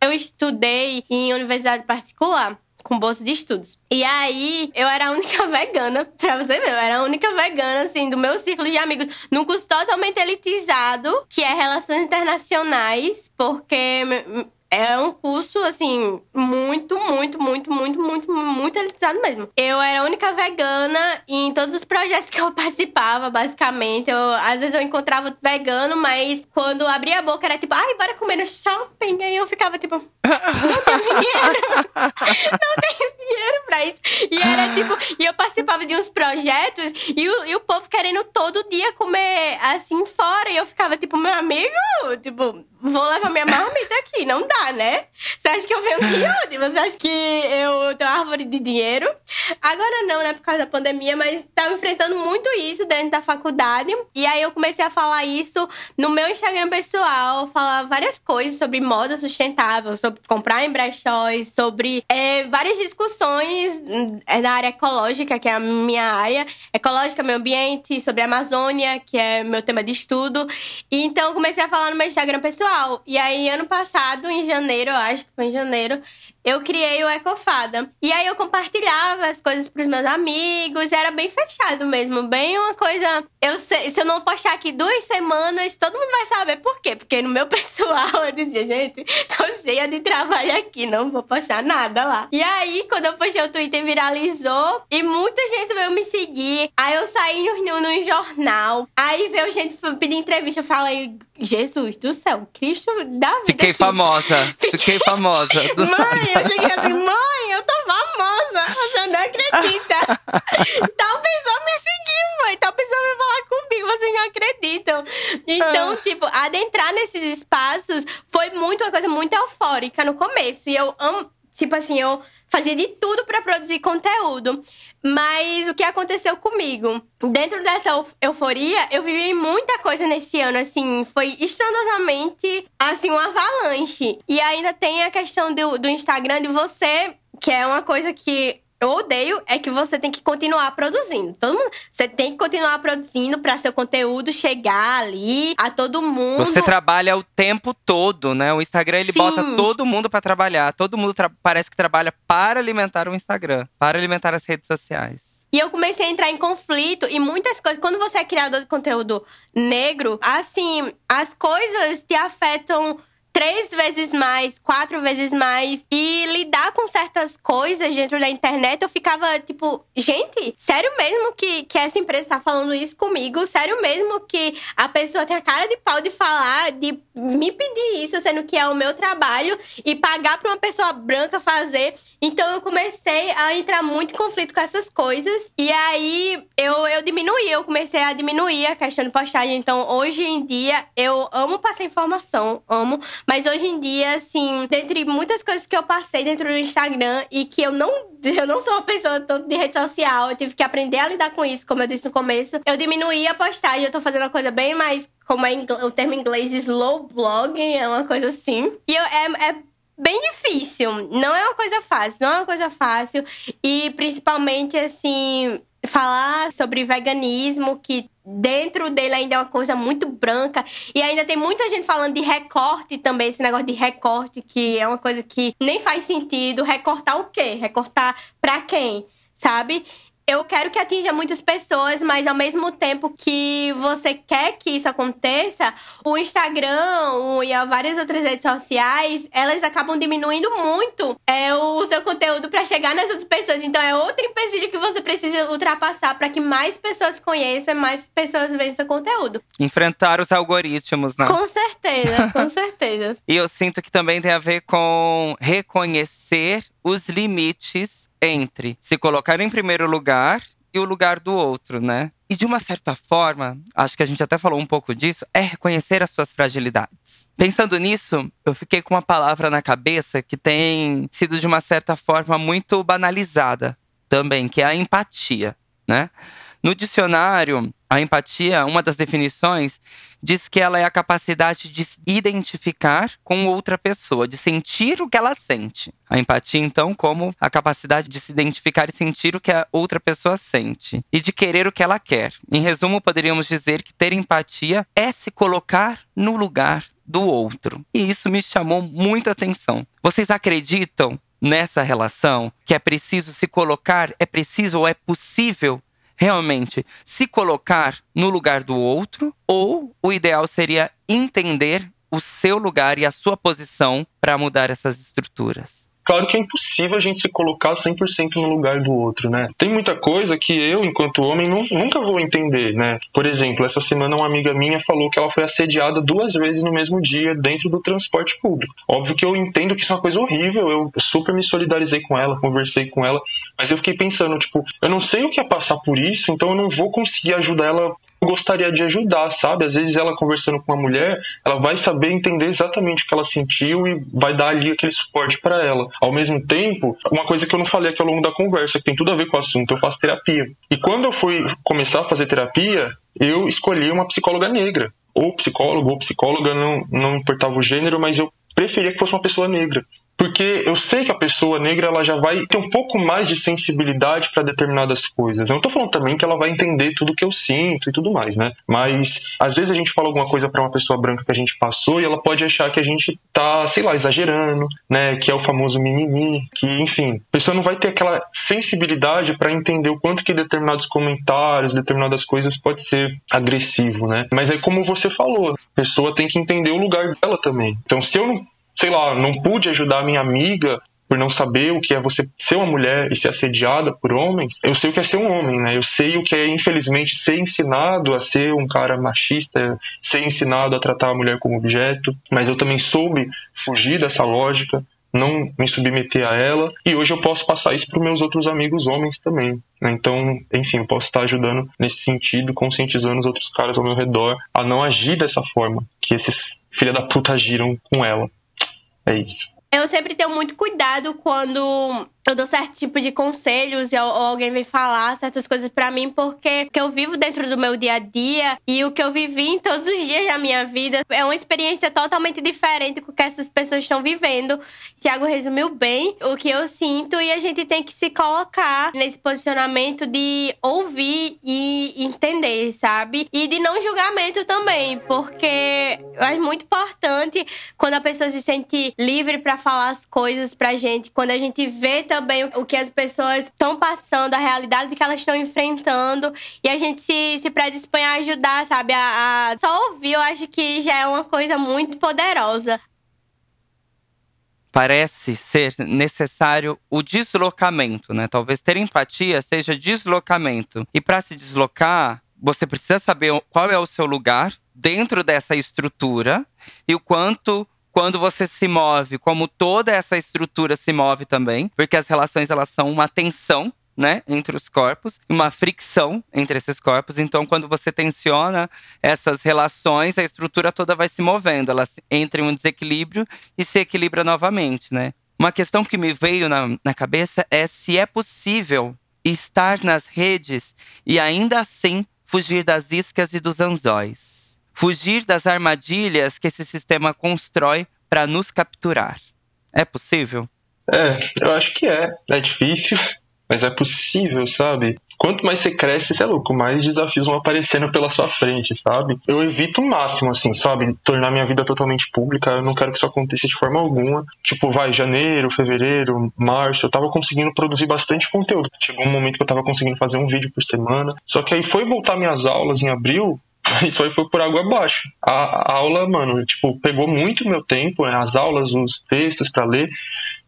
Eu estudei em universidade particular com bolsa de estudos. E aí, eu era a única vegana, pra você ver, eu era a única vegana, assim, do meu círculo de amigos, num curso totalmente elitizado, que é Relações Internacionais, porque é um curso, assim, muito, muito, muito, muito, muito, muito elitizado mesmo. Eu era a única vegana em todos os projetos que eu participava, basicamente. Eu, às vezes eu encontrava vegano, mas quando abria a boca era tipo, ai, bora comer no shopping. Aí eu ficava tipo, não tenho dinheiro. não tenho dinheiro pra isso. E era tipo, e eu participava de uns projetos e o, e o povo querendo todo dia comer assim fora. E eu ficava tipo, meu amigo, tipo, vou levar minha marmita aqui. Não dá, né? Você acha que eu venho aqui onde? Você acha que eu tenho árvore de dinheiro? Agora não, né? Por causa da pandemia, mas tava enfrentando muito isso dentro da faculdade. E aí eu comecei a falar isso no meu Instagram pessoal, falar várias coisas sobre moda sustentável, sobre comprar em brechóis, sobre é, várias discussões é, na área ecológica, que é a minha área, ecológica, meio ambiente, sobre a Amazônia, que é meu tema de estudo. E então eu comecei a falar no meu Instagram pessoal. E aí, ano passado, em janeiro, eu acho que foi em janeiro, eu criei o Ecofada. E aí eu compartilhava as coisas pros meus amigos, era bem fechado mesmo, bem uma coisa. Eu sei, se eu não postar aqui duas semanas, todo mundo vai saber por quê. Porque no meu pessoal eu dizia, gente, tô cheia de trabalho aqui, não vou postar nada lá. E aí, quando eu postei o Twitter, viralizou e muita gente veio me seguir. Aí eu saí no, no jornal, aí veio gente pedir entrevista, eu falei, Jesus do céu, Cristo da vida. Fiquei aqui. famosa. Fiquei famosa. Mãe, eu cheguei assim, mãe, eu tô famosa. Você não acredita. Tal pessoa me seguiu, mãe. Tal pessoa veio falar comigo, vocês não acreditam. Então, Ah. tipo, adentrar nesses espaços foi muito uma coisa muito eufórica no começo. E eu amo, tipo assim, eu fazia de tudo pra produzir conteúdo. Mas o que aconteceu comigo? Dentro dessa euf- euforia, eu vivi muita coisa nesse ano, assim, foi estrondosamente, assim, um avalanche. E ainda tem a questão do, do Instagram de você, que é uma coisa que eu odeio, é que você tem que continuar produzindo. Todo mundo, você tem que continuar produzindo pra seu conteúdo chegar ali a todo mundo. Você trabalha o tempo todo, né? O Instagram ele Sim. bota todo mundo pra trabalhar. Todo mundo tra- parece que trabalha para alimentar o Instagram, para alimentar as redes sociais. E eu comecei a entrar em conflito e muitas coisas. Quando você é criador de conteúdo negro, assim, as coisas te afetam três vezes mais, quatro vezes mais. E lidar com certas coisas dentro da internet, eu ficava tipo, gente, sério mesmo que, que essa empresa tá falando isso comigo? Sério mesmo que a pessoa tem a cara de pau de falar, de me pedir isso, sendo que é o meu trabalho, e pagar pra uma pessoa branca fazer? Então eu comecei a entrar muito em conflito com essas coisas. E aí eu, eu diminuí, eu comecei a diminuir a questão de postagem. Então hoje em dia eu amo passar informação, amo. Mas hoje em dia, assim, dentre muitas coisas que eu passei dentro do Instagram e que eu não, eu não sou uma pessoa tanto de rede social, eu tive que aprender a lidar com isso, como eu disse no começo. Eu diminuí a postagem, eu tô fazendo uma coisa bem mais, como é o termo em inglês, slow blogging, é uma coisa assim. E eu, é, é bem difícil. Não é uma coisa fácil, não é uma coisa fácil. E principalmente, assim, falar sobre veganismo, que dentro dele ainda é uma coisa muito branca. E ainda tem muita gente falando de recorte também, esse negócio de recorte, que é uma coisa que nem faz sentido. Recortar o quê? Recortar pra quem? Sabe? Eu quero que atinja muitas pessoas, mas ao mesmo tempo que você quer que isso aconteça, o Instagram o- e várias outras redes sociais, elas acabam diminuindo muito é, o seu conteúdo pra chegar nas outras pessoas. Então é outro empecilho que você precisa ultrapassar pra que mais pessoas conheçam, mais pessoas vejam seu conteúdo. Enfrentar os algoritmos, né? Com certeza, com certeza. E eu sinto que também tem a ver com reconhecer os limites entre se colocar em primeiro lugar e o lugar do outro, né? E de uma certa forma, acho que a gente até falou um pouco disso, é reconhecer as suas fragilidades. Pensando nisso, eu fiquei com uma palavra na cabeça que tem sido de uma certa forma muito banalizada também, que é a empatia, né? No dicionário, a empatia, uma das definições, diz que ela é a capacidade de se identificar com outra pessoa, de sentir o que ela sente. A empatia, então, como a capacidade de se identificar e sentir o que a outra pessoa sente e de querer o que ela quer. Em resumo, poderíamos dizer que ter empatia é se colocar no lugar do outro. E isso me chamou muita atenção. Vocês acreditam nessa relação que é preciso se colocar, é preciso ou é possível realmente se colocar no lugar do outro? Ou o ideal seria entender o seu lugar e a sua posição para mudar essas estruturas? Claro que é impossível a gente se colocar 100% no lugar do outro, né? Tem muita coisa que eu, enquanto homem, não, nunca vou entender, né? Por exemplo, essa semana uma amiga minha falou que ela foi assediada duas vezes no mesmo dia dentro do transporte público. Óbvio que eu entendo que isso é uma coisa horrível, eu super me solidarizei com ela, conversei com ela, mas eu fiquei pensando, tipo, eu não sei o que é passar por isso, então eu não vou conseguir ajudar ela gostaria de ajudar, sabe? Às vezes ela conversando com uma mulher, ela vai saber entender exatamente o que ela sentiu e vai dar ali aquele suporte para ela. Ao mesmo tempo, uma coisa que eu não falei aqui ao longo da conversa, que tem tudo a ver com o assunto, eu faço terapia. E quando eu fui começar a fazer terapia, eu escolhi uma psicóloga negra. Ou psicólogo ou psicóloga, não, não importava o gênero, mas eu preferia que fosse uma pessoa negra porque eu sei que a pessoa negra ela já vai ter um pouco mais de sensibilidade para determinadas coisas. Eu não tô falando também que ela vai entender tudo que eu sinto e tudo mais, né? Mas às vezes a gente fala alguma coisa para uma pessoa branca que a gente passou e ela pode achar que a gente tá, sei lá, exagerando, né? Que é o famoso mimimi, que enfim, a pessoa não vai ter aquela sensibilidade para entender o quanto que determinados comentários, determinadas coisas pode ser agressivo, né? Mas é como você falou, a pessoa tem que entender o lugar dela também. Então, se eu não sei lá, não pude ajudar minha amiga por não saber o que é você ser uma mulher e ser assediada por homens, eu sei o que é ser um homem, né? Eu sei o que é, infelizmente, ser ensinado a ser um cara machista, ser ensinado a tratar a mulher como objeto, mas eu também soube fugir dessa lógica, não me submeter a ela, e hoje eu posso passar isso para meus outros amigos homens também. Né? Então, enfim, eu posso estar ajudando nesse sentido, conscientizando os outros caras ao meu redor a não agir dessa forma que esses filha da puta agiram com ela. É isso. Eu sempre tenho muito cuidado quando eu dou certo tipo de conselhos ou, alguém vem falar certas coisas para mim porque, porque eu vivo dentro do meu dia a dia e o que eu vivi em todos os dias da minha vida é uma experiência totalmente diferente do que essas pessoas estão vivendo. Tiago resumiu bem o que eu sinto e a gente tem que se colocar nesse posicionamento de ouvir e entender, sabe? E de não julgamento também, porque é muito importante quando a pessoa se sente livre para falar as coisas pra gente, quando a gente vê também o que as pessoas estão passando, a realidade que elas estão enfrentando. E a gente se, se predispõe a ajudar, sabe? A, a só ouvir, eu acho que já é uma coisa muito poderosa parece ser necessário o deslocamento, né? Talvez ter empatia seja deslocamento. E para se deslocar, você precisa saber qual é o seu lugar dentro dessa estrutura e o quanto quando você se move, como toda essa estrutura se move também, porque as relações elas são uma tensão né, entre os corpos, uma fricção entre esses corpos. Então, quando você tensiona essas relações, a estrutura toda vai se movendo, ela entra em um desequilíbrio e se equilibra novamente, né? Uma questão que me veio na, na cabeça é se é possível estar nas redes e ainda assim fugir das iscas e dos anzóis fugir das armadilhas que esse sistema constrói para nos capturar. É possível? É, eu acho que é. É difícil, mas é possível, sabe? Quanto mais você cresce, você é louco, mais desafios vão aparecendo pela sua frente, sabe? Eu evito o máximo, assim, sabe? Tornar minha vida totalmente pública. Eu não quero que isso aconteça de forma alguma. Tipo, vai, janeiro, fevereiro, março, eu tava conseguindo produzir bastante conteúdo. Chegou um momento que eu tava conseguindo fazer um vídeo por semana. Só que aí foi voltar minhas aulas em abril, isso aí foi por água abaixo. A, a aula, mano, tipo, pegou muito meu tempo, né, as aulas, os textos para ler.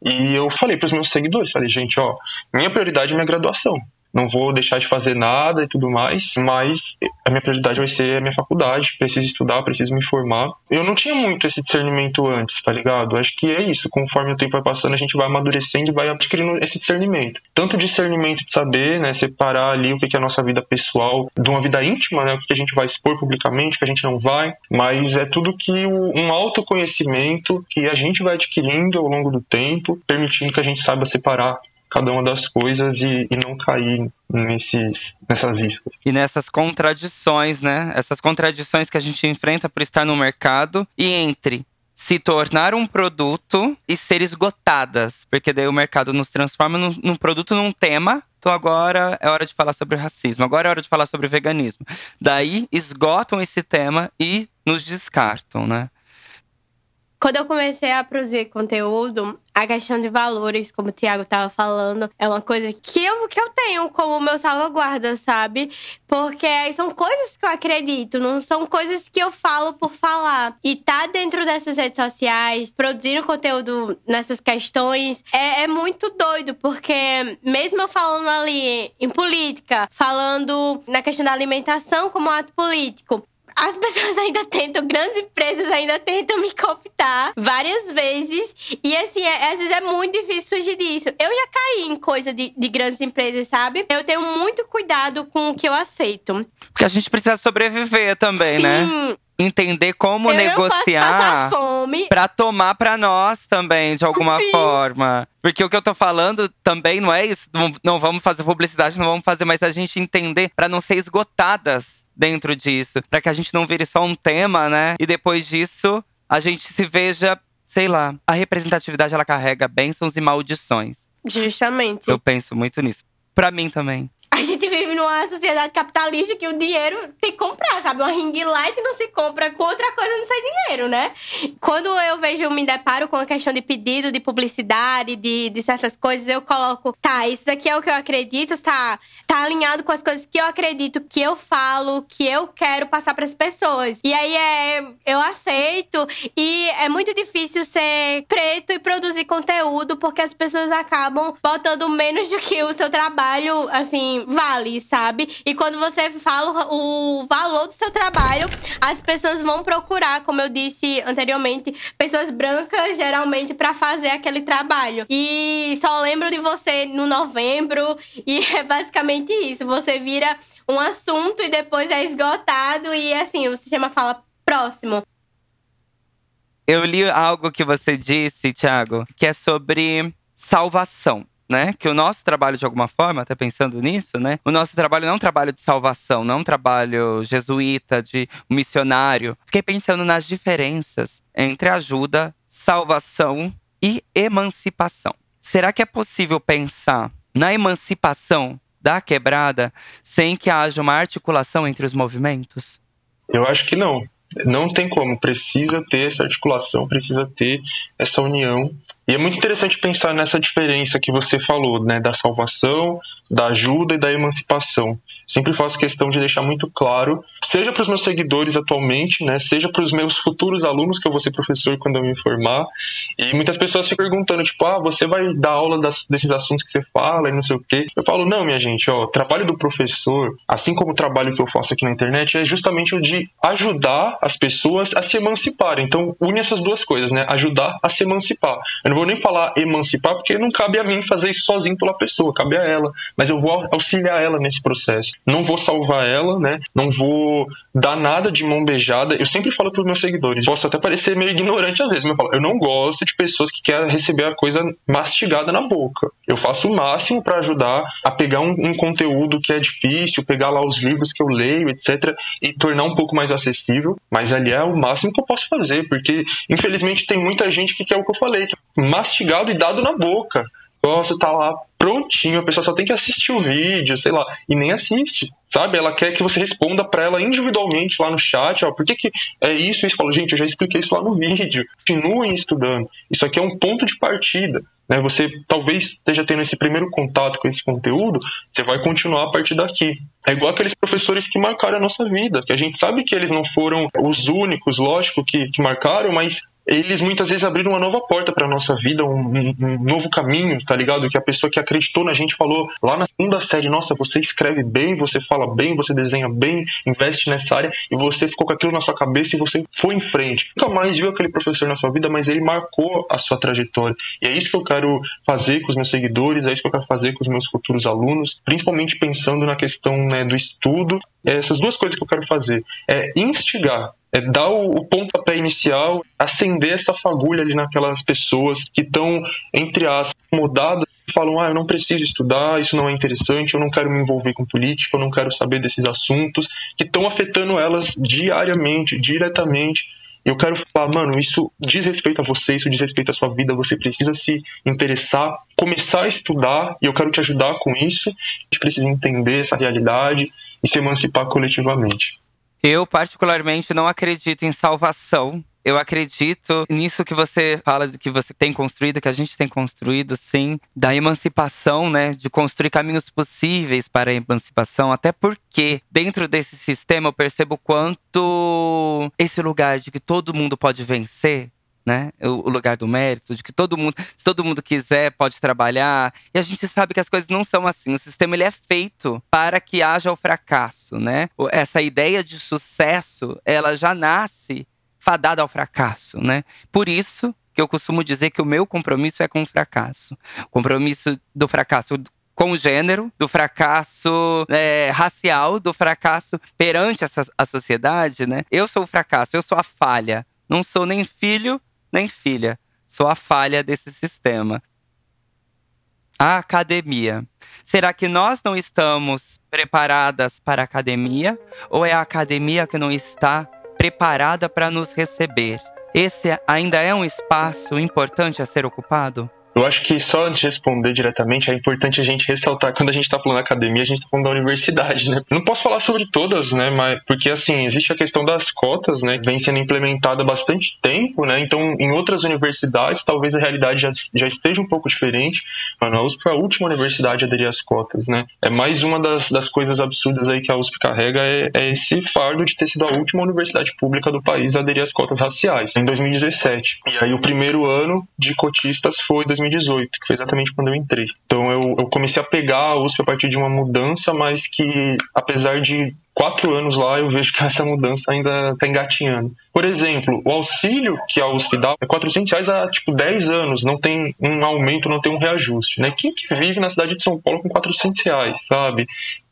E eu falei para os meus seguidores, falei, gente, ó, minha prioridade é minha graduação não vou deixar de fazer nada e tudo mais, mas a minha prioridade vai ser a minha faculdade, preciso estudar, preciso me formar. Eu não tinha muito esse discernimento antes, tá ligado? Acho que é isso, conforme o tempo vai passando, a gente vai amadurecendo e vai adquirindo esse discernimento. Tanto discernimento de saber, né, separar ali o que é a nossa vida pessoal de uma vida íntima, né, o que a gente vai expor publicamente, o que a gente não vai, mas é tudo que um autoconhecimento que a gente vai adquirindo ao longo do tempo, permitindo que a gente saiba separar cada uma das coisas e, e não cair nesses, nessas iscas. E nessas contradições, né? Essas contradições que a gente enfrenta por estar no mercado e entre se tornar um produto e ser esgotadas, porque daí o mercado nos transforma num, num, produto, num tema. Então agora é hora de falar sobre racismo, agora é hora de falar sobre veganismo. Daí esgotam esse tema e nos descartam, né? Quando eu comecei a produzir conteúdo, a questão de valores, como o Thiago estava falando, é uma coisa que eu, que eu tenho como meu salvaguarda, sabe? Porque são coisas que eu acredito, não são coisas que eu falo por falar. E tá dentro dessas redes sociais, produzindo conteúdo nessas questões, é, é muito doido, porque mesmo eu falando ali em política, falando na questão da alimentação como ato político, as pessoas ainda tentam, grandes empresas ainda tentam me cooptar várias vezes. E assim, é, às vezes é muito difícil fugir disso. Eu já caí em coisa de, de grandes empresas, sabe? Eu tenho muito cuidado com o que eu aceito. Porque a gente precisa sobreviver também, né? Sim. Entender como eu negociar para tomar para nós também de alguma Sim. forma. Porque o que eu tô falando também não é isso, não, não vamos fazer publicidade, não vamos fazer, mas a gente entender para não ser esgotadas dentro disso, para que a gente não vire só um tema, né? E depois disso a gente se veja, sei lá, a representatividade ela carrega bênçãos e maldições. Justamente. Eu penso muito nisso. Para mim também. A gente vive numa sociedade capitalista que o dinheiro tem que comprar, sabe? Uma ring light não se compra com outra coisa não sai dinheiro, né? Quando eu vejo, me deparo com a questão de pedido, de publicidade, de, de certas coisas, eu coloco, tá, isso daqui é o que eu acredito, tá, tá alinhado com as coisas que eu acredito, que eu falo, que eu quero passar para as pessoas. E aí é, eu aceito e é muito difícil ser preto e produzir conteúdo porque as pessoas acabam botando menos do que o seu trabalho, assim, vale, sabe? E quando você fala o valor do seu trabalho, as pessoas vão procurar, como eu disse anteriormente, pessoas brancas geralmente para fazer aquele trabalho. E só lembro de você no novembro e é basicamente isso. Você vira um assunto e depois é esgotado e assim, o sistema fala próximo. Eu li algo que você disse, Thiago, que é sobre salvação né? Que o nosso trabalho, de alguma forma, até pensando nisso, né? O nosso trabalho não é um trabalho de salvação, não é um trabalho jesuíta, de missionário. Fiquei pensando nas diferenças entre ajuda, salvação e emancipação. Será que é possível pensar na emancipação da quebrada sem que haja uma articulação entre os movimentos? Eu acho que não. Não tem como. Precisa ter essa articulação, precisa ter essa união e é muito interessante pensar nessa diferença que você falou, né, da salvação, da ajuda e da emancipação. Sempre faço questão de deixar muito claro, seja para os meus seguidores atualmente, né, seja para os meus futuros alunos, que eu vou ser professor quando eu me formar. E muitas pessoas ficam perguntando, tipo, ah, você vai dar aula das, desses assuntos que você fala e não sei o quê. Eu falo, não, minha gente, ó, o trabalho do professor, assim como o trabalho que eu faço aqui na internet, é justamente o de ajudar as pessoas a se emanciparem. Então, une essas duas coisas, né, ajudar a se emancipar. Eu não vou nem falar emancipar, porque não cabe a mim fazer isso sozinho pela pessoa, cabe a ela. Mas eu vou auxiliar ela nesse processo. Não vou salvar ela, né? Não vou dar nada de mão beijada. Eu sempre falo para os meus seguidores, posso até parecer meio ignorante às vezes, mas eu falo, eu não gosto de pessoas que querem receber a coisa mastigada na boca. Eu faço o máximo para ajudar a pegar um, um conteúdo que é difícil, pegar lá os livros que eu leio, etc, e tornar um pouco mais acessível. Mas ali é o máximo que eu posso fazer, porque infelizmente tem muita gente que quer o que eu falei, que mastigado e dado na boca. Negócio tá lá prontinho, a pessoa só tem que assistir o vídeo, sei lá, e nem assiste, sabe? Ela quer que você responda para ela individualmente lá no chat, ó, por que, que é isso? Isso fala, gente, eu já expliquei isso lá no vídeo. Continuem estudando. Isso aqui é um ponto de partida. Né? Você talvez esteja tendo esse primeiro contato com esse conteúdo, você vai continuar a partir daqui. É igual aqueles professores que marcaram a nossa vida, que a gente sabe que eles não foram os únicos, lógico, que, que marcaram, mas eles muitas vezes abriram uma nova porta para nossa vida, um, um, um, novo caminho, tá ligado? Que a pessoa que acreditou na gente falou lá na segunda série: Nossa, você escreve bem, você fala bem, você desenha bem, investe nessa área, e você ficou com aquilo na sua cabeça e você foi em frente. Nunca mais viu aquele professor na sua vida, mas ele marcou a sua trajetória. E é isso que eu quero fazer com os meus seguidores, é isso que eu quero fazer com os meus futuros alunos, principalmente pensando na questão né, do estudo. Essas duas coisas que eu quero fazer é instigar é dar o, o pontapé inicial, acender essa fagulha ali naquelas pessoas que estão, entre as mudadas, falam: ah, eu não preciso estudar, isso não é interessante, eu não quero me envolver com política, eu não quero saber desses assuntos, que estão afetando elas diariamente, diretamente. Eu quero falar, mano, isso diz respeito a você, isso diz respeito à sua vida, você precisa se interessar, começar a estudar, e eu quero te ajudar com isso. A gente precisa entender essa realidade e se emancipar coletivamente. Eu, particularmente, não acredito em salvação Eu acredito nisso que você fala, que você tem construído, que a gente tem construído, sim, da emancipação, né? De construir caminhos possíveis para a emancipação, até porque dentro desse sistema eu percebo quanto esse lugar de que todo mundo pode vencer né? O, lugar do mérito, de que todo mundo, se todo mundo quiser, pode trabalhar. E a gente sabe que as coisas não são assim. O sistema ele é feito para que haja o fracasso, né? Essa ideia de sucesso, ela já nasce fadada ao fracasso, né? Por isso que eu costumo dizer que o meu compromisso é com o fracasso. O compromisso do fracasso com o gênero, do fracasso é, racial, do fracasso perante essa, a sociedade, né? Eu sou o fracasso, eu sou a falha. Não sou nem filho nem filha. Sou a falha desse sistema. A academia. Será que nós não estamos preparadas para a academia? Ou é a academia que não está preparada para nos receber? Esse ainda é um espaço importante a ser ocupado? Eu acho que só antes de responder diretamente, é importante a gente ressaltar, quando a gente está falando da academia, a gente está falando da universidade, né? Não posso falar sobre todas, né? Mas, porque, assim, existe a questão das cotas, né? Vem sendo implementada há bastante tempo, né? Então, em outras universidades, talvez a realidade já, já esteja um pouco diferente. Mas a USP foi a última universidade a aderir às cotas, né? É mais uma das, das coisas absurdas aí que a USP carrega, é, é esse fardo de ter sido a última universidade pública do país a aderir às cotas raciais, em 2017. E aí, o primeiro ano de cotistas foi 2017. 2018, que foi exatamente quando eu entrei. Então eu, eu comecei a pegar a USP a partir de uma mudança, mas que apesar de quatro anos lá, eu vejo que essa mudança ainda está engatinhando. Por exemplo, o auxílio que a USP dá é 400 reais há, tipo, 10 anos, não tem um aumento, não tem um reajuste, né? Quem que vive na cidade de São Paulo com 400 reais, sabe?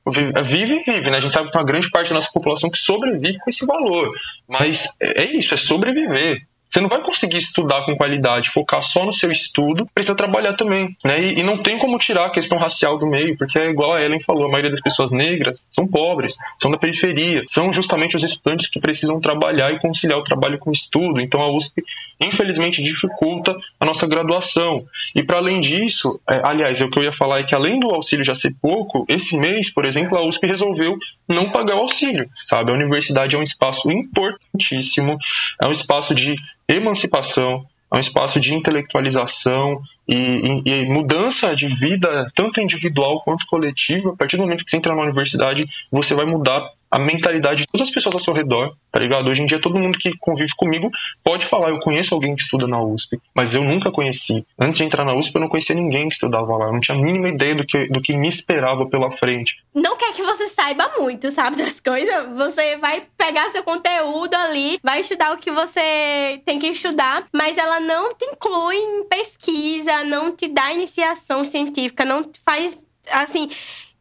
Vive e vive, né? A gente sabe que uma grande parte da nossa população que sobrevive com esse valor. Mas é, é isso, é sobreviver. Você não vai conseguir estudar com qualidade, focar só no seu estudo, precisa trabalhar também, né? E, e, não tem como tirar a questão racial do meio, porque é igual a Ellen falou, a maioria das pessoas negras são pobres, são da periferia, são justamente os estudantes que precisam trabalhar e conciliar o trabalho com o estudo. Então a USP, infelizmente, dificulta a nossa graduação. E para além disso, é, aliás, o que eu ia falar é que além do auxílio já ser pouco, esse mês, por exemplo, a USP resolveu não pagar o auxílio, sabe? A universidade é um espaço importantíssimo, é um espaço de emancipação, é um espaço de intelectualização e, e, mudança de vida, tanto individual quanto coletiva. A partir do momento que você entra na universidade, você vai mudar a mentalidade de todas as pessoas ao seu redor, tá ligado? Hoje em dia, todo mundo que convive comigo pode falar: eu conheço alguém que estuda na USP, mas eu nunca conheci. Antes de entrar na USP, eu não conhecia ninguém que estudava lá. Eu não tinha a mínima ideia do que, do que me esperava pela frente. Não quer que você saiba muito, sabe, das coisas. Você vai pegar seu conteúdo ali, vai estudar o que você tem que estudar, mas ela não te inclui em pesquisa, não te dá iniciação científica, não te faz, assim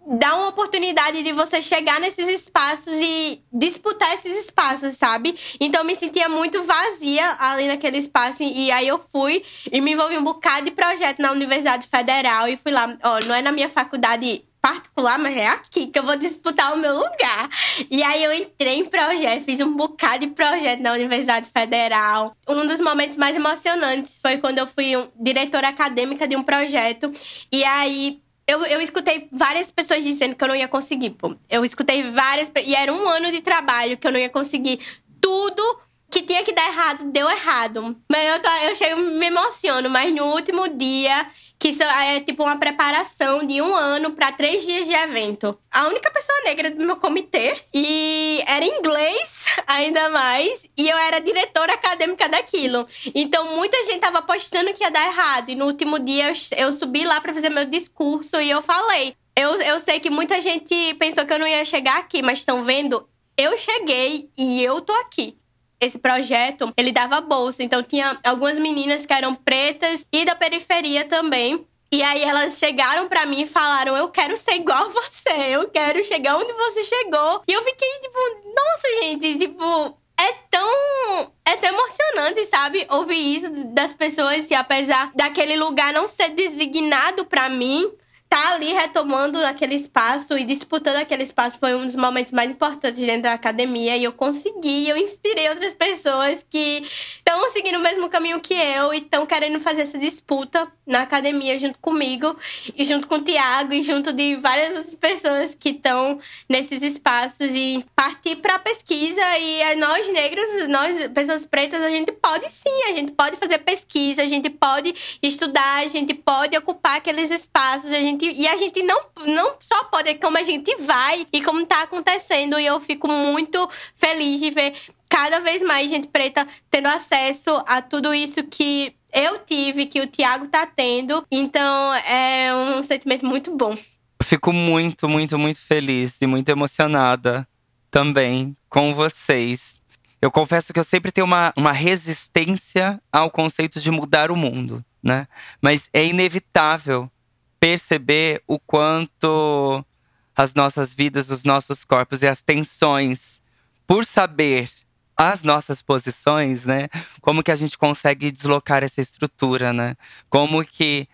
dá uma oportunidade de você chegar nesses espaços e disputar esses espaços, sabe? Então eu me sentia muito vazia ali naquele espaço e aí eu fui e me envolvi um bocado de projeto na Universidade Federal e fui lá, ó, não é na minha faculdade particular, mas é aqui que eu vou disputar o meu lugar. E aí eu entrei em projeto, fiz um bocado de projeto na Universidade Federal. Um dos momentos mais emocionantes foi quando eu fui um, diretora acadêmica de um projeto. E aí eu, eu escutei várias pessoas dizendo que eu não ia conseguir, pô. Eu escutei várias. E era um ano de trabalho que eu não ia conseguir. Tudo que tinha que dar errado, deu errado. Mas eu, tô, eu chego, me emociono, mas no último dia que isso é tipo uma preparação de um ano para três dias de evento. A única pessoa negra do meu comitê e era inglês ainda mais e eu era diretora acadêmica daquilo. Então muita gente tava apostando que ia dar errado e no último dia eu, eu subi lá para fazer meu discurso e eu falei. Eu, eu sei que muita gente pensou que eu não ia chegar aqui, mas estão vendo? Eu cheguei e eu tô aqui esse projeto, ele dava bolsa. Então tinha algumas meninas que eram pretas e da periferia também. E aí elas chegaram para mim e falaram: "Eu quero ser igual a você, eu quero chegar onde você chegou". E eu fiquei tipo, nossa, gente, tipo, é tão é tão emocionante, sabe? Ouvir isso das pessoas e apesar daquele lugar não ser designado para mim, tá ali retomando aquele espaço e disputando aquele espaço foi um dos momentos mais importantes dentro da academia e eu consegui, eu inspirei outras pessoas que estão seguindo o mesmo caminho que eu e estão querendo fazer essa disputa na academia junto comigo e junto com o Tiago e junto de várias pessoas que estão nesses espaços e partir para pesquisa e nós negros, nós pessoas pretas, a gente pode sim, a gente pode fazer pesquisa, a gente pode estudar, a gente pode ocupar aqueles espaços, a gente e a gente não não só pode, é como a gente vai e como tá acontecendo e eu fico muito feliz de ver cada vez mais gente preta tendo acesso a tudo isso que eu tive, que o Tiago tá tendo. Então é um sentimento muito bom. Fico muito, muito, muito feliz e muito emocionada também com vocês. Eu confesso que eu sempre tenho uma, uma resistência ao conceito de mudar o mundo, né? Mas é inevitável perceber o quanto as nossas vidas, os nossos corpos e as tensões, por saber as nossas posições, né? Como que a gente consegue deslocar essa estrutura, né? Como que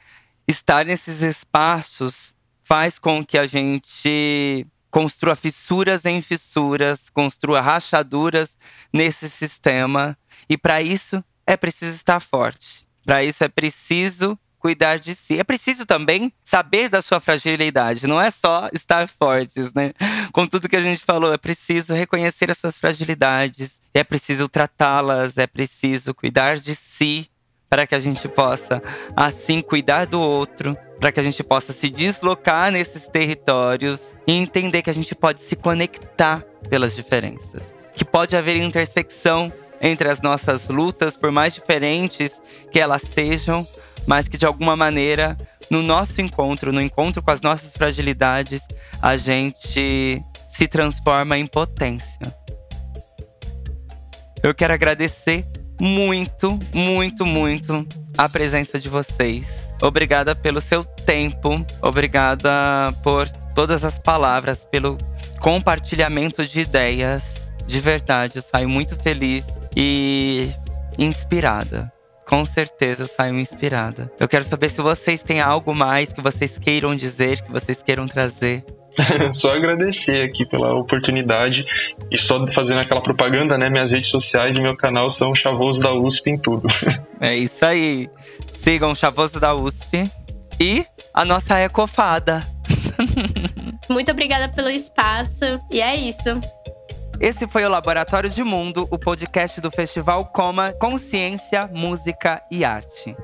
estar nesses espaços faz com que a gente construa fissuras em fissuras, construa rachaduras nesse sistema. E para isso é preciso estar forte. Para isso é preciso cuidar de si. É preciso também saber da sua fragilidade, não é só estar fortes, né? Com tudo que a gente falou, é preciso reconhecer as suas fragilidades, é preciso tratá-las, é preciso cuidar de si para que a gente possa assim cuidar do outro, para que a gente possa se deslocar nesses territórios e entender que a gente pode se conectar pelas diferenças, que pode haver intersecção entre as nossas lutas, por mais diferentes que elas sejam, mas que de alguma maneira, no nosso encontro, no encontro com as nossas fragilidades, a gente se transforma em potência. Eu quero agradecer muito, muito, muito a presença de vocês. Obrigada pelo seu tempo, obrigada por todas as palavras, pelo compartilhamento de ideias. De verdade, eu saio muito feliz e inspirada com certeza eu saio inspirada. Eu quero saber se vocês têm algo mais que vocês queiram dizer, que vocês queiram trazer. só agradecer aqui pela oportunidade e só fazendo aquela propaganda, né? Minhas redes sociais e meu canal são Chavoso da USP em tudo. É isso aí. Sigam Chavoso da USP e a nossa ecofada. Muito obrigada pelo espaço e é isso. Esse foi o Laboratório de Mundo, o podcast do Festival Coma Consciência, Música e Arte.